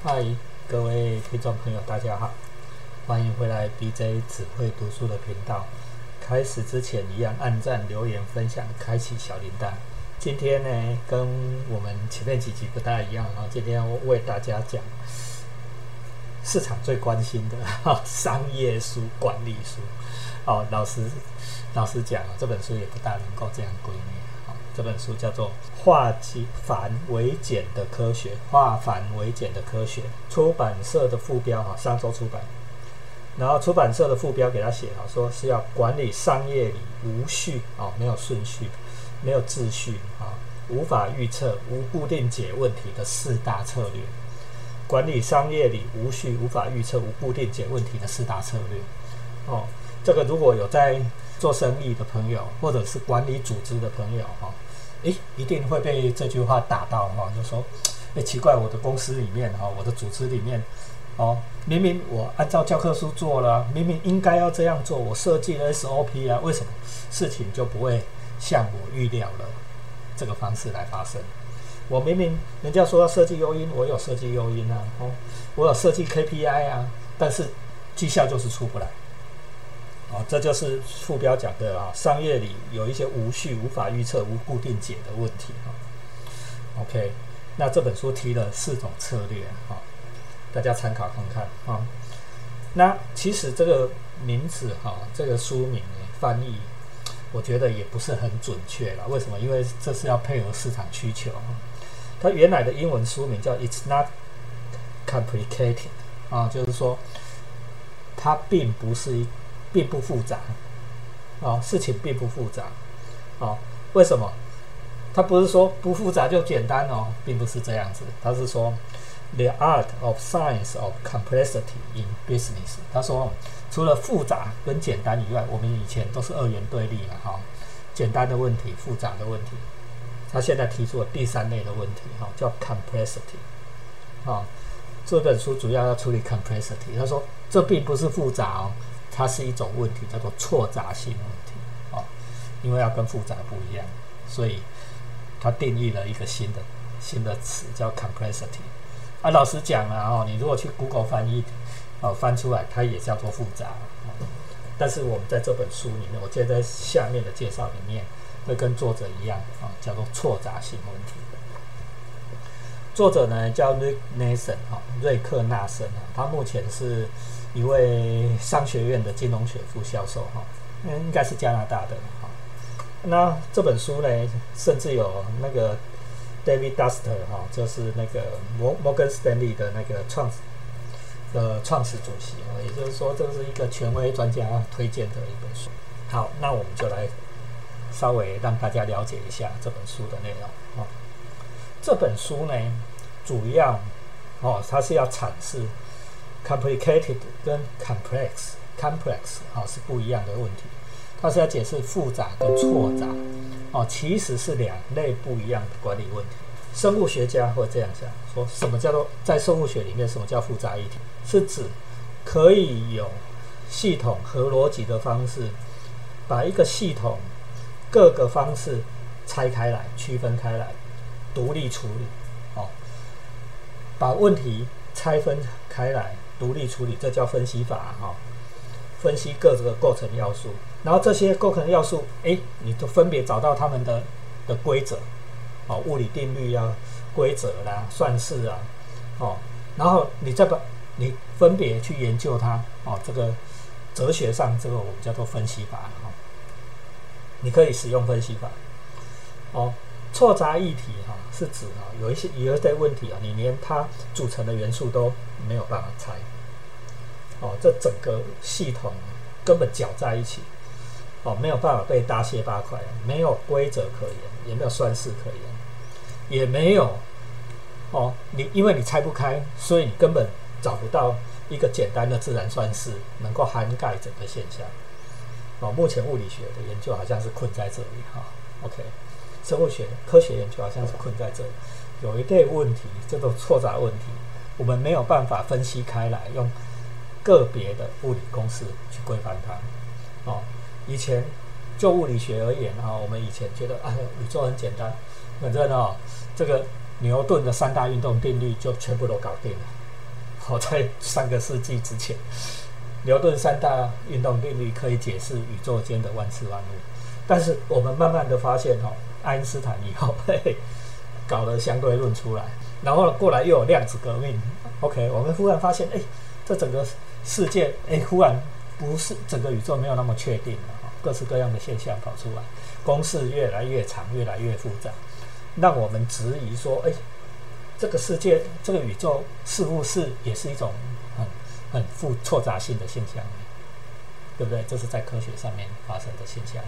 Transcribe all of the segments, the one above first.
嗨，各位听众朋友，大家好，欢迎回来 BJ 只会读书的频道。开始之前，一样按赞、留言、分享、开启小铃铛。今天呢，跟我们前面几集不大一样啊，今天我为大家讲市场最关心的哈商业书、管理书。哦，老师，老师讲，这本书也不大能够这样归类。这本书叫做《化繁为简的科学》，化繁为简的科学。出版社的副标哈，上周出版。然后出版社的副标给他写啊，说是要管理商业里无序啊，没有顺序，没有秩序啊，无法预测、无固定解问题的四大策略。管理商业里无序、无法预测、无固定解问题的四大策略。哦，这个如果有在做生意的朋友，或者是管理组织的朋友哈。诶，一定会被这句话打到哈，就说，诶，奇怪，我的公司里面哈，我的组织里面，哦，明明我按照教科书做了，明明应该要这样做，我设计了 SOP 啊，为什么事情就不会像我预料了这个方式来发生？我明明人家说要设计诱因，我有设计诱因啊，哦，我有设计 KPI 啊，但是绩效就是出不来。哦，这就是副标讲的啊，商业里有一些无序、无法预测、无固定解的问题啊。OK，那这本书提了四种策略啊，大家参考看看啊。那其实这个名字哈，这个书名翻译，我觉得也不是很准确了。为什么？因为这是要配合市场需求啊。它原来的英文书名叫 "It's not complicated" 啊，就是说它并不是一。并不复杂，哦，事情并不复杂，哦，为什么？他不是说不复杂就简单哦，并不是这样子。他是说，the art of science of complexity in business。他说，除了复杂跟简单以外，我们以前都是二元对立了哈，简单的问题，复杂的问题。他现在提出了第三类的问题，哈，叫 complexity。啊，这本书主要要处理 complexity。他说，这并不是复杂哦。它是一种问题，叫做错杂性问题啊，因为要跟复杂不一样，所以它定义了一个新的新的词叫 complexity。啊，老实讲啊，哦，你如果去 Google 翻译，哦，翻出来它也叫做复杂。但是我们在这本书里面，我记得在下面的介绍里面会跟作者一样啊，叫做错杂性问题。作者呢叫 Rick Nason 哈，瑞克纳森啊，他目前是。一位商学院的金融学副教授，哈，嗯，应该是加拿大的，哈。那这本书呢，甚至有那个 David Duster，哈，就是那个摩摩根斯丹利的那个创呃创始主席啊，也就是说，这是一个权威专家推荐的一本书。好，那我们就来稍微让大家了解一下这本书的内容，啊。这本书呢，主要哦，它是要阐释。complicated 跟 complex，complex 啊是不一样的问题，它是要解释复杂跟错杂哦，其实是两类不一样的管理问题。生物学家会这样讲，说什么叫做在生物学里面什么叫复杂议题？是指可以有系统和逻辑的方式，把一个系统各个方式拆开来、区分开来、独立处理，把问题拆分开来。独立处理，这叫分析法哈。分析各个构成要素，然后这些构成要素，哎，你都分别找到它们的的规则，哦，物理定律啊，规则啦，算式啊，哦，然后你再把你分别去研究它，哦，这个哲学上这个我们叫做分析法哈。你可以使用分析法，哦，错杂议题哈，是指啊有一些有一些问题啊，你连它组成的元素都没有办法猜。哦，这整个系统根本搅在一起，哦，没有办法被大卸八块，没有规则可言，也没有算式可言，也没有哦，你因为你拆不开，所以你根本找不到一个简单的自然算式能够涵盖整个现象。哦，目前物理学的研究好像是困在这里哈。OK，生物学科学研究好像是困在这里，有一类问题叫做错杂问题，我们没有办法分析开来用。个别的物理公式去规范它，哦，以前就物理学而言啊，我们以前觉得啊，宇宙很简单，反正哦，这个牛顿的三大运动定律就全部都搞定了，好，在三个世纪之前，牛顿三大运动定律可以解释宇宙间的万事万物。但是我们慢慢的发现，哦，爱因斯坦以后，嘿，搞了相对论出来，然后过来又有量子革命。OK，我们忽然发现，哎，这整个世界，哎，忽然不是整个宇宙没有那么确定了，各式各样的现象跑出来，公式越来越长，越来越复杂，让我们质疑说，哎。这个世界，这个宇宙似乎是也是一种很很复错杂性的现象，对不对？这是在科学上面发生的现象。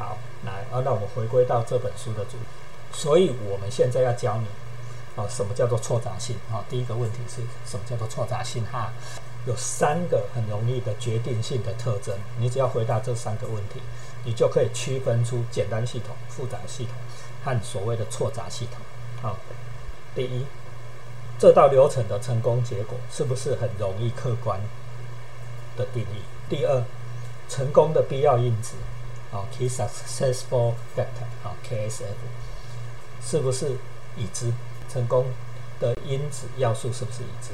好，来，啊，那我回归到这本书的主题。所以我们现在要教你，哦，什么叫做错杂性？啊，第一个问题是什么叫做错杂性？哈，有三个很容易的决定性的特征，你只要回答这三个问题，你就可以区分出简单系统、复杂系统和所谓的错杂系统。好。第一，这道流程的成功结果是不是很容易客观的定义？第二，成功的必要因子，啊，key successful factor，啊，KSF，是不是已知？成功的因子要素是不是已知？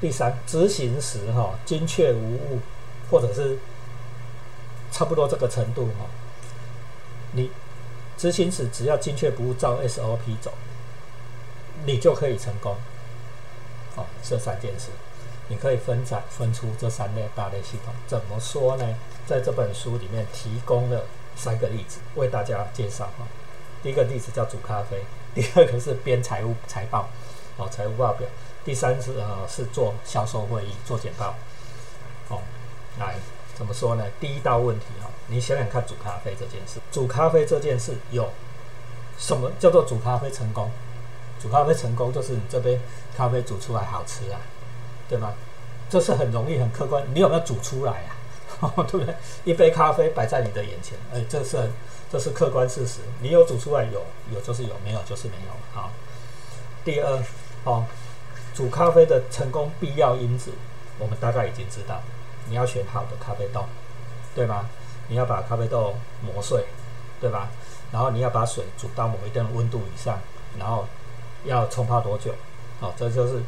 第三，执行时哈精确无误，或者是差不多这个程度哈，你执行时只要精确不误，照 SOP 走。你就可以成功。哦，这三件事，你可以分展分出这三类大类系统。怎么说呢？在这本书里面提供了三个例子，为大家介绍哈。第一个例子叫煮咖啡，第二个是编财务财报，哦，财务报表。第三是呃是做销售会议做简报。哦，来怎么说呢？第一道问题哈，你想想看，煮咖啡这件事，煮咖啡这件事有什么叫做煮咖啡成功？煮咖啡成功就是你这杯咖啡煮出来好吃啊，对吗？这是很容易、很客观。你有没有煮出来啊？对不对？一杯咖啡摆在你的眼前，哎，这是这是客观事实。你有煮出来，有有就是有，没有就是没有。好，第二，哦，煮咖啡的成功必要因子，我们大概已经知道，你要选好的咖啡豆，对吗？你要把咖啡豆磨碎，对吧？然后你要把水煮到某一定的温度以上，然后。要冲泡多久？好，这就是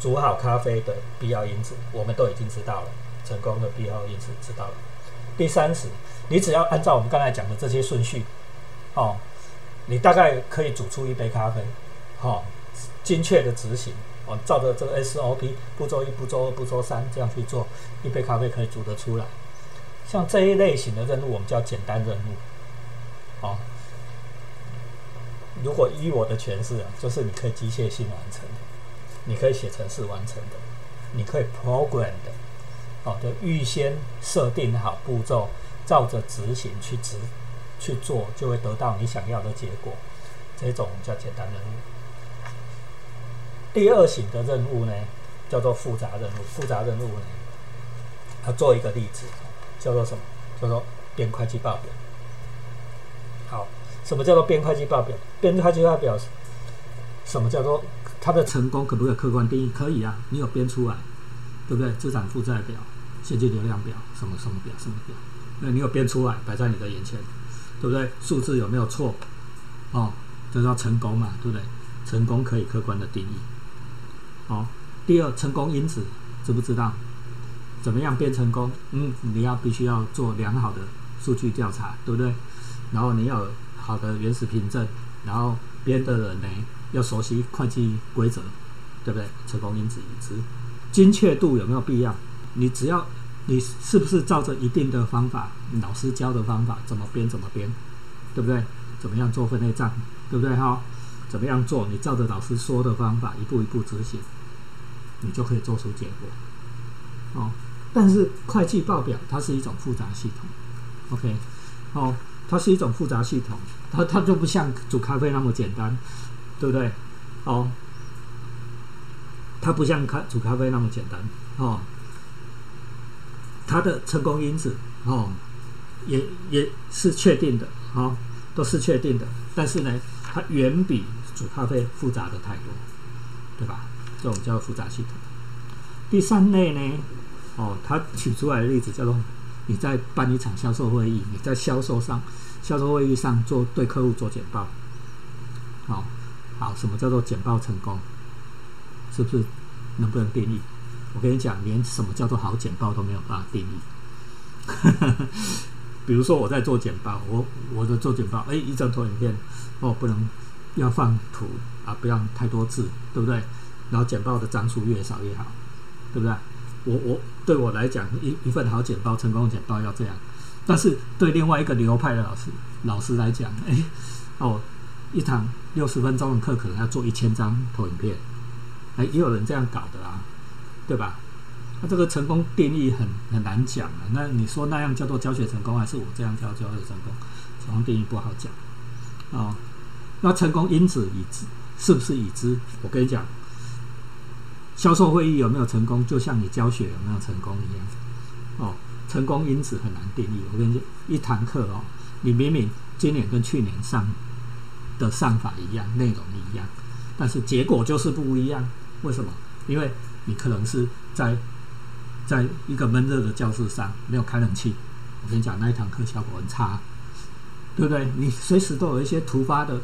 煮好咖啡的必要因子，我们都已经知道了。成功的必要因子知道了。第三是，你只要按照我们刚才讲的这些顺序，哦，你大概可以煮出一杯咖啡，好，精确的执行，哦，照着这个 SOP 步骤一、步骤二、步骤三这样去做，一杯咖啡可以煮得出来。像这一类型的任务，我们叫简单任务，哦。如果依我的诠释啊，就是你可以机械性完成的，你可以写程式完成的，你可以 program 的，哦，就预先设定好步骤，照着执行去执去做，就会得到你想要的结果。这种叫简单任务。第二型的任务呢，叫做复杂任务。复杂任务呢，它做一个例子，叫做什么？叫做编会计报表。好。什么叫做编会计报表？编会计报表，什么叫做它的成功？可不可以客观定义？可以啊，你有编出来，对不对？资产负债表、现金流量表，什么什么表，什么表？那你有编出来，摆在你的眼前，对不对？数字有没有错？哦，这叫成功嘛，对不对？成功可以客观的定义。好，第二，成功因子知不知道？怎么样编成功？嗯，你要必须要做良好的数据调查，对不对？然后你要。好的原始凭证，然后编的人呢要熟悉会计规则，对不对？成功因子已知，精确度有没有必要？你只要你是不是照着一定的方法，老师教的方法怎么编怎么编，对不对？怎么样做分类账，对不对哈？怎么样做？你照着老师说的方法一步一步执行，你就可以做出结果。哦，但是会计报表它是一种复杂系统，OK，哦。它是一种复杂系统，它它就不像煮咖啡那么简单，对不对？哦，它不像咖煮咖啡那么简单，哦，它的成功因子哦，也也是确定的，哦，都是确定的，但是呢，它远比煮咖啡复杂的太多，对吧？这种叫复杂系统。第三类呢，哦，它举出来的例子叫做。你在办一场销售会议，你在销售上、销售会议上做对客户做简报，好，好，什么叫做简报成功？是不是能不能定义？我跟你讲，连什么叫做好简报都没有办法定义。比如说我在做简报，我我的做简报，哎，一张投影片，哦，不能要放图啊，不要太多字，对不对？然后简报的张数越少越好，对不对？我我对我来讲，一一份好简报，成功简报要这样。但是对另外一个流派的老师老师来讲，哎，哦，一堂六十分钟的课可能要做一千张投影片，哎，也有人这样搞的啊，对吧？那这个成功定义很很难讲啊。那你说那样叫做教学成功，还是我这样叫教学成功？成功定义不好讲哦。那成功因子已知是不是已知？我跟你讲，销售会议有没有成功，就像你教学有没有成功一样哦。成功因子很难定义。我跟你讲，一堂课哦，你明明今年跟去年上的上法一样，内容一样，但是结果就是不一样。为什么？因为你可能是在在一个闷热的教室上，没有开冷气。我跟你讲，那一堂课效果很差，对不对？你随时都有一些突发的、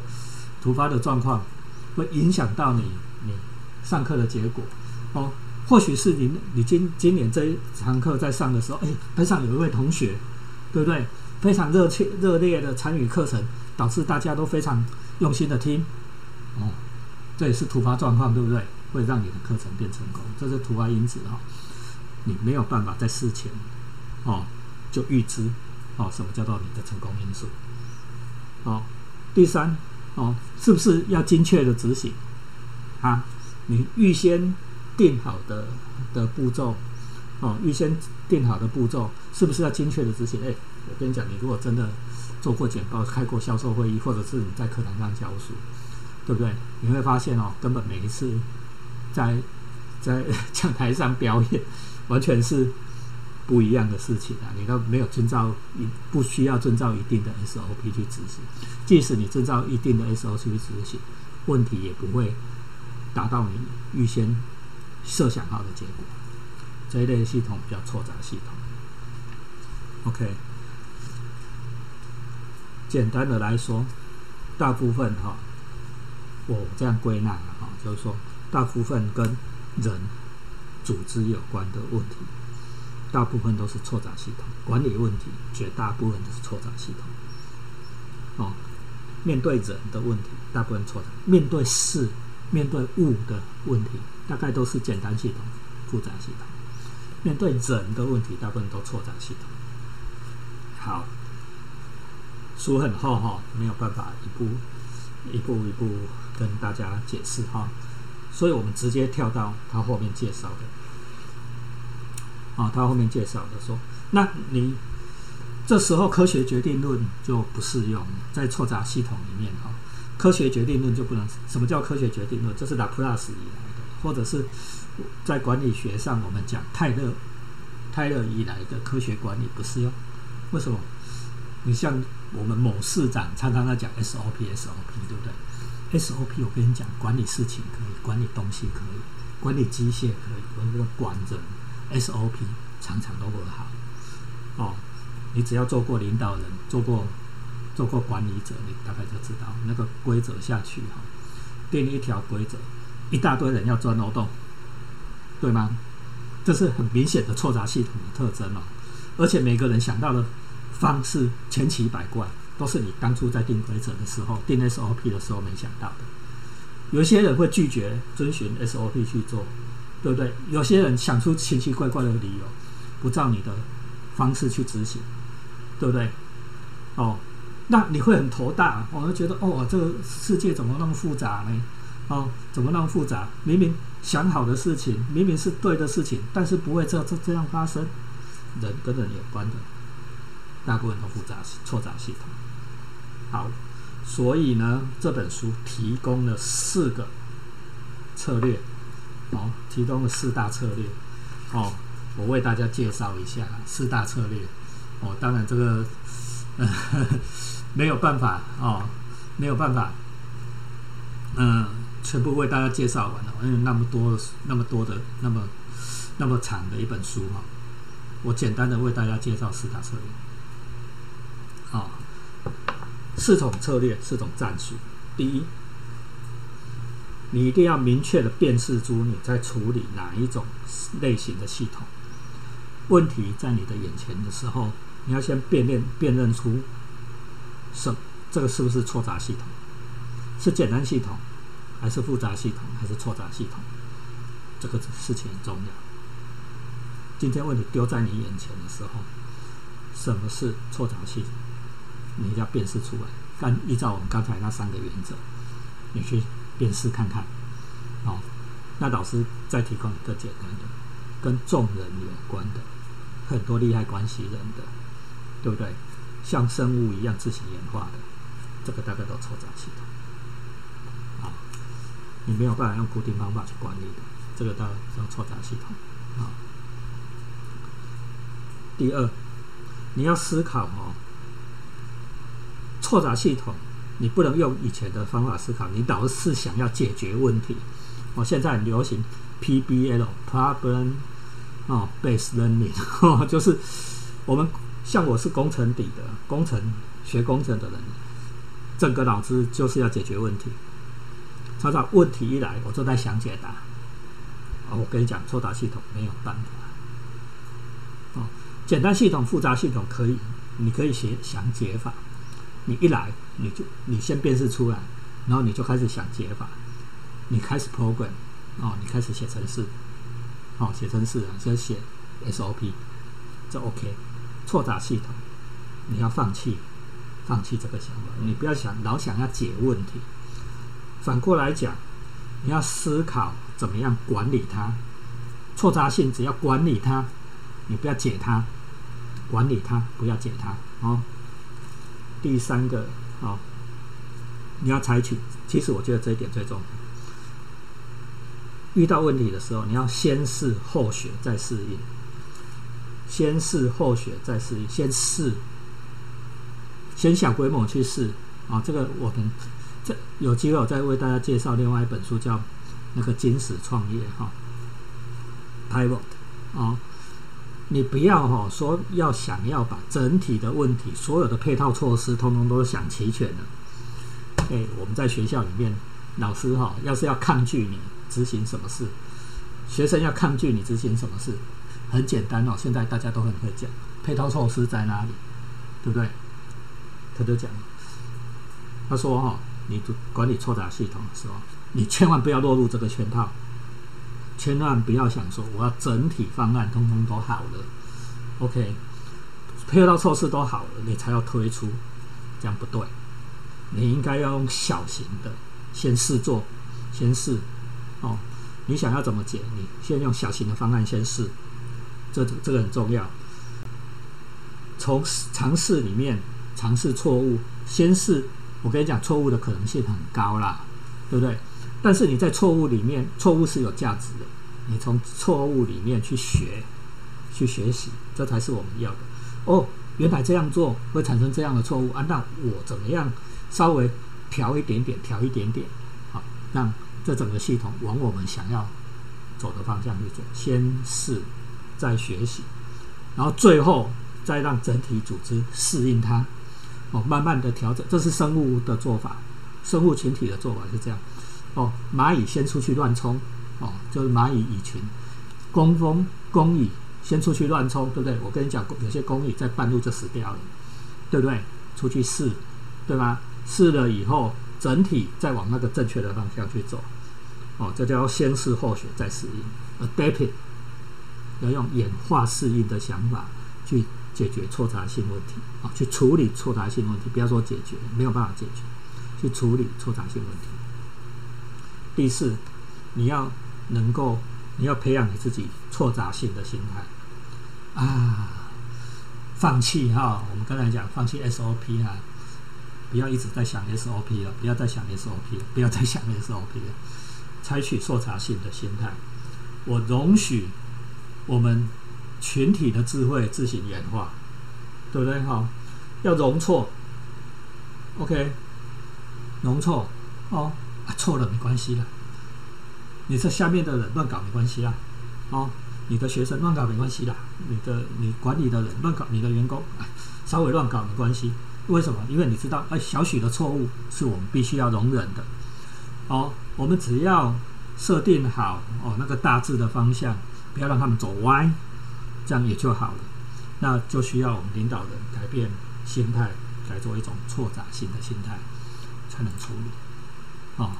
突发的状况，会影响到你你上课的结果。哦，或许是你你今今年这一堂课在上的时候，哎，班上有一位同学，对不对？非常热切热烈的参与课程，导致大家都非常用心的听。哦，这也是突发状况，对不对？会让你的课程变成功，这是突发因子哈。你没有办法在事前，哦，就预知，哦，什么叫做你的成功因素？哦，第三，哦，是不是要精确的执行？啊，你预先定好的的步骤，哦，预先定好的步骤，是不是要精确的执行？哎，我跟你讲，你如果真的做过简报、开过销售会议，或者是你在课堂上教书，对不对？你会发现哦，根本每一次在在 讲台上表演。完全是不一样的事情啊！你都没有遵照一不需要遵照一定的 SOP 去执行，即使你遵照一定的 SOP 去执行，问题也不会达到你预先设想好的结果。这一类系统比较错杂系统。OK，简单的来说，大部分哈，我这样归纳哈，就是说大部分跟人。组织有关的问题，大部分都是错杂系统管理问题，绝大部分都是错杂系统。哦，面对人的问题，大部分错杂；面对事、面对物的问题，大概都是简单系统、复杂系统。面对人的问题，大部分都错杂系统。好，书很厚哈，没有办法一步一步一步跟大家解释哈，所以我们直接跳到他后面介绍的。啊，他后面介绍的说，那你这时候科学决定论就不适用，在错杂系统里面哈，科学决定论就不能。什么叫科学决定论？这是拉普拉斯以来的，或者是在管理学上我们讲泰勒泰勒以来的科学管理不适用。为什么？你像我们某市长常常在讲 SOP SOP，对不对？SOP 我跟你讲，管理事情可以，管理东西可以，管理机械可以，我这个管人。SOP 常常都不好哦，你只要做过领导人，做过做过管理者，你大概就知道那个规则下去哈，定一条规则，一大堆人要钻漏洞，对吗？这是很明显的错杂系统的特征哦，而且每个人想到的方式千奇百怪，都是你当初在定规则的时候、定 SOP 的时候没想到的。有些人会拒绝遵循 SOP 去做。对不对？有些人想出奇奇怪怪的理由，不照你的方式去执行，对不对？哦，那你会很头大，我就觉得哦，这个世界怎么那么复杂呢？哦，怎么那么复杂？明明想好的事情，明明是对的事情，但是不会这这这样发生。人跟人有关的，大部分都复杂错杂系统。好，所以呢，这本书提供了四个策略。哦，提供了四大策略。哦，我为大家介绍一下四大策略。哦，当然这个 没有办法哦，没有办法，嗯，全部为大家介绍完了，因为那么多、那么多的、那么那么长的一本书哈。我简单的为大家介绍四大策略。四种策略，四种战术。第一，你一定要明确的辨识出你在处理哪一种类型的系统。问题在你的眼前的时候，你要先辨认辨认出，什这个是不是错杂系统？是简单系统，还是复杂系统，还是错杂系统？这个事情很重要。今天问题丢在你眼前的时候，什么是错杂系统？你一定要辨识出来。刚依照我们刚才那三个原则，你去辨识看看。好，那老师再提供一个简单的，跟众人有关的，很多利害关系人的，对不对？像生物一样自行演化的，这个大概都错杂系统。啊，你没有办法用固定方法去管理的，这个叫叫错杂系统。啊，第二，你要思考哦。错杂系统，你不能用以前的方法思考，你老是想要解决问题。哦，现在很流行 PBL（Problem 哦 Based Learning），哦 就是我们像我是工程底的，工程学工程的人，整个脑子就是要解决问题。常常问题一来，我就在想解答。哦，我跟你讲，错杂系统没有办法。哦，简单系统、复杂系统可以，你可以写想解法。你一来，你就你先辨识出来，然后你就开始想解法，你开始 program，哦，你开始写程式，哦，写程式啊，先写 SOP，这 OK。错杂系统，你要放弃，放弃这个想法，你不要想老想要解问题。反过来讲，你要思考怎么样管理它。错杂性只要管理它，你不要解它，管理它，不要解它，哦。第三个，好，你要采取。其实我觉得这一点最重要。遇到问题的时候，你要先试后学再适应。先试后学再适应，先试，先小规模去试啊。这个我们这有机会我再为大家介绍另外一本书，叫那个《金石创业》哈，Pivot 啊。你不要哈说要想要把整体的问题、所有的配套措施通通都想齐全了。哎，我们在学校里面，老师哈要是要抗拒你执行什么事，学生要抗拒你执行什么事，很简单哦。现在大家都很会讲配套措施在哪里，对不对？他就讲，他说哈，你管理错杂系统的时候，你千万不要落入这个圈套。千万不要想说我要整体方案通通都好了，OK，配套措施都好了，你才要推出，这样不对。你应该要用小型的，先试做，先试。哦，你想要怎么解？你先用小型的方案先试，这这个很重要。从尝试里面尝试错误，先试。我跟你讲，错误的可能性很高啦，对不对？但是你在错误里面，错误是有价值的。你从错误里面去学，去学习，这才是我们要的。哦，原来这样做会产生这样的错误啊！那我怎么样稍微调一点点，调一点点，好，让这整个系统往我们想要走的方向去走。先试，再学习，然后最后再让整体组织适应它。哦，慢慢的调整，这是生物的做法，生物群体的做法是这样。哦，蚂蚁先出去乱冲，哦，就是蚂蚁蚁群，工蜂、工蚁先出去乱冲，对不对？我跟你讲，有些工蚁在半路就死掉了，对不对？出去试，对吗？试了以后，整体再往那个正确的方向去走，哦，这叫先试后学再适应 （Adapt） 要用演化适应的想法去解决错杂性问题，啊，去处理错杂性问题，不要说解决，没有办法解决，去处理错杂性问题。第四，你要能够，你要培养你自己错杂性的心态啊，放弃哈。我们刚才讲放弃 SOP 啊，不要一直在想 SOP 了，不要再想 SOP 了，不要再想 SOP 了，采取错杂性的心态。我容许我们群体的智慧自行演化，对不对哈？要容错，OK，容错哦。错了没关系了，你这下面的人乱搞没关系啦，哦，你的学生乱搞没关系啦，你的你管理的人乱搞，你的员工稍微乱搞没关系，为什么？因为你知道，哎，小许的错误是我们必须要容忍的，哦，我们只要设定好哦那个大致的方向，不要让他们走歪，这样也就好了。那就需要我们领导人改变心态，改做一种错杂性的心态，才能处理。哦，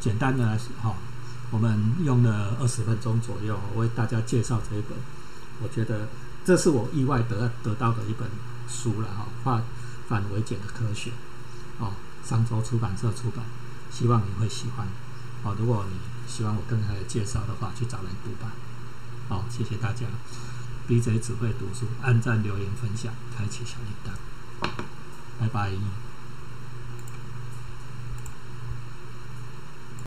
简单的来说，哈，我们用了二十分钟左右为大家介绍这一本，我觉得这是我意外得得到的一本书了哈，化繁为简的科学，哦，商周出版社出版。希望你会喜欢，好，如果你喜欢我刚才的介绍的话，去找来读吧。好，谢谢大家。BJ 只会读书，按赞、留言、分享，开启小铃铛。拜拜。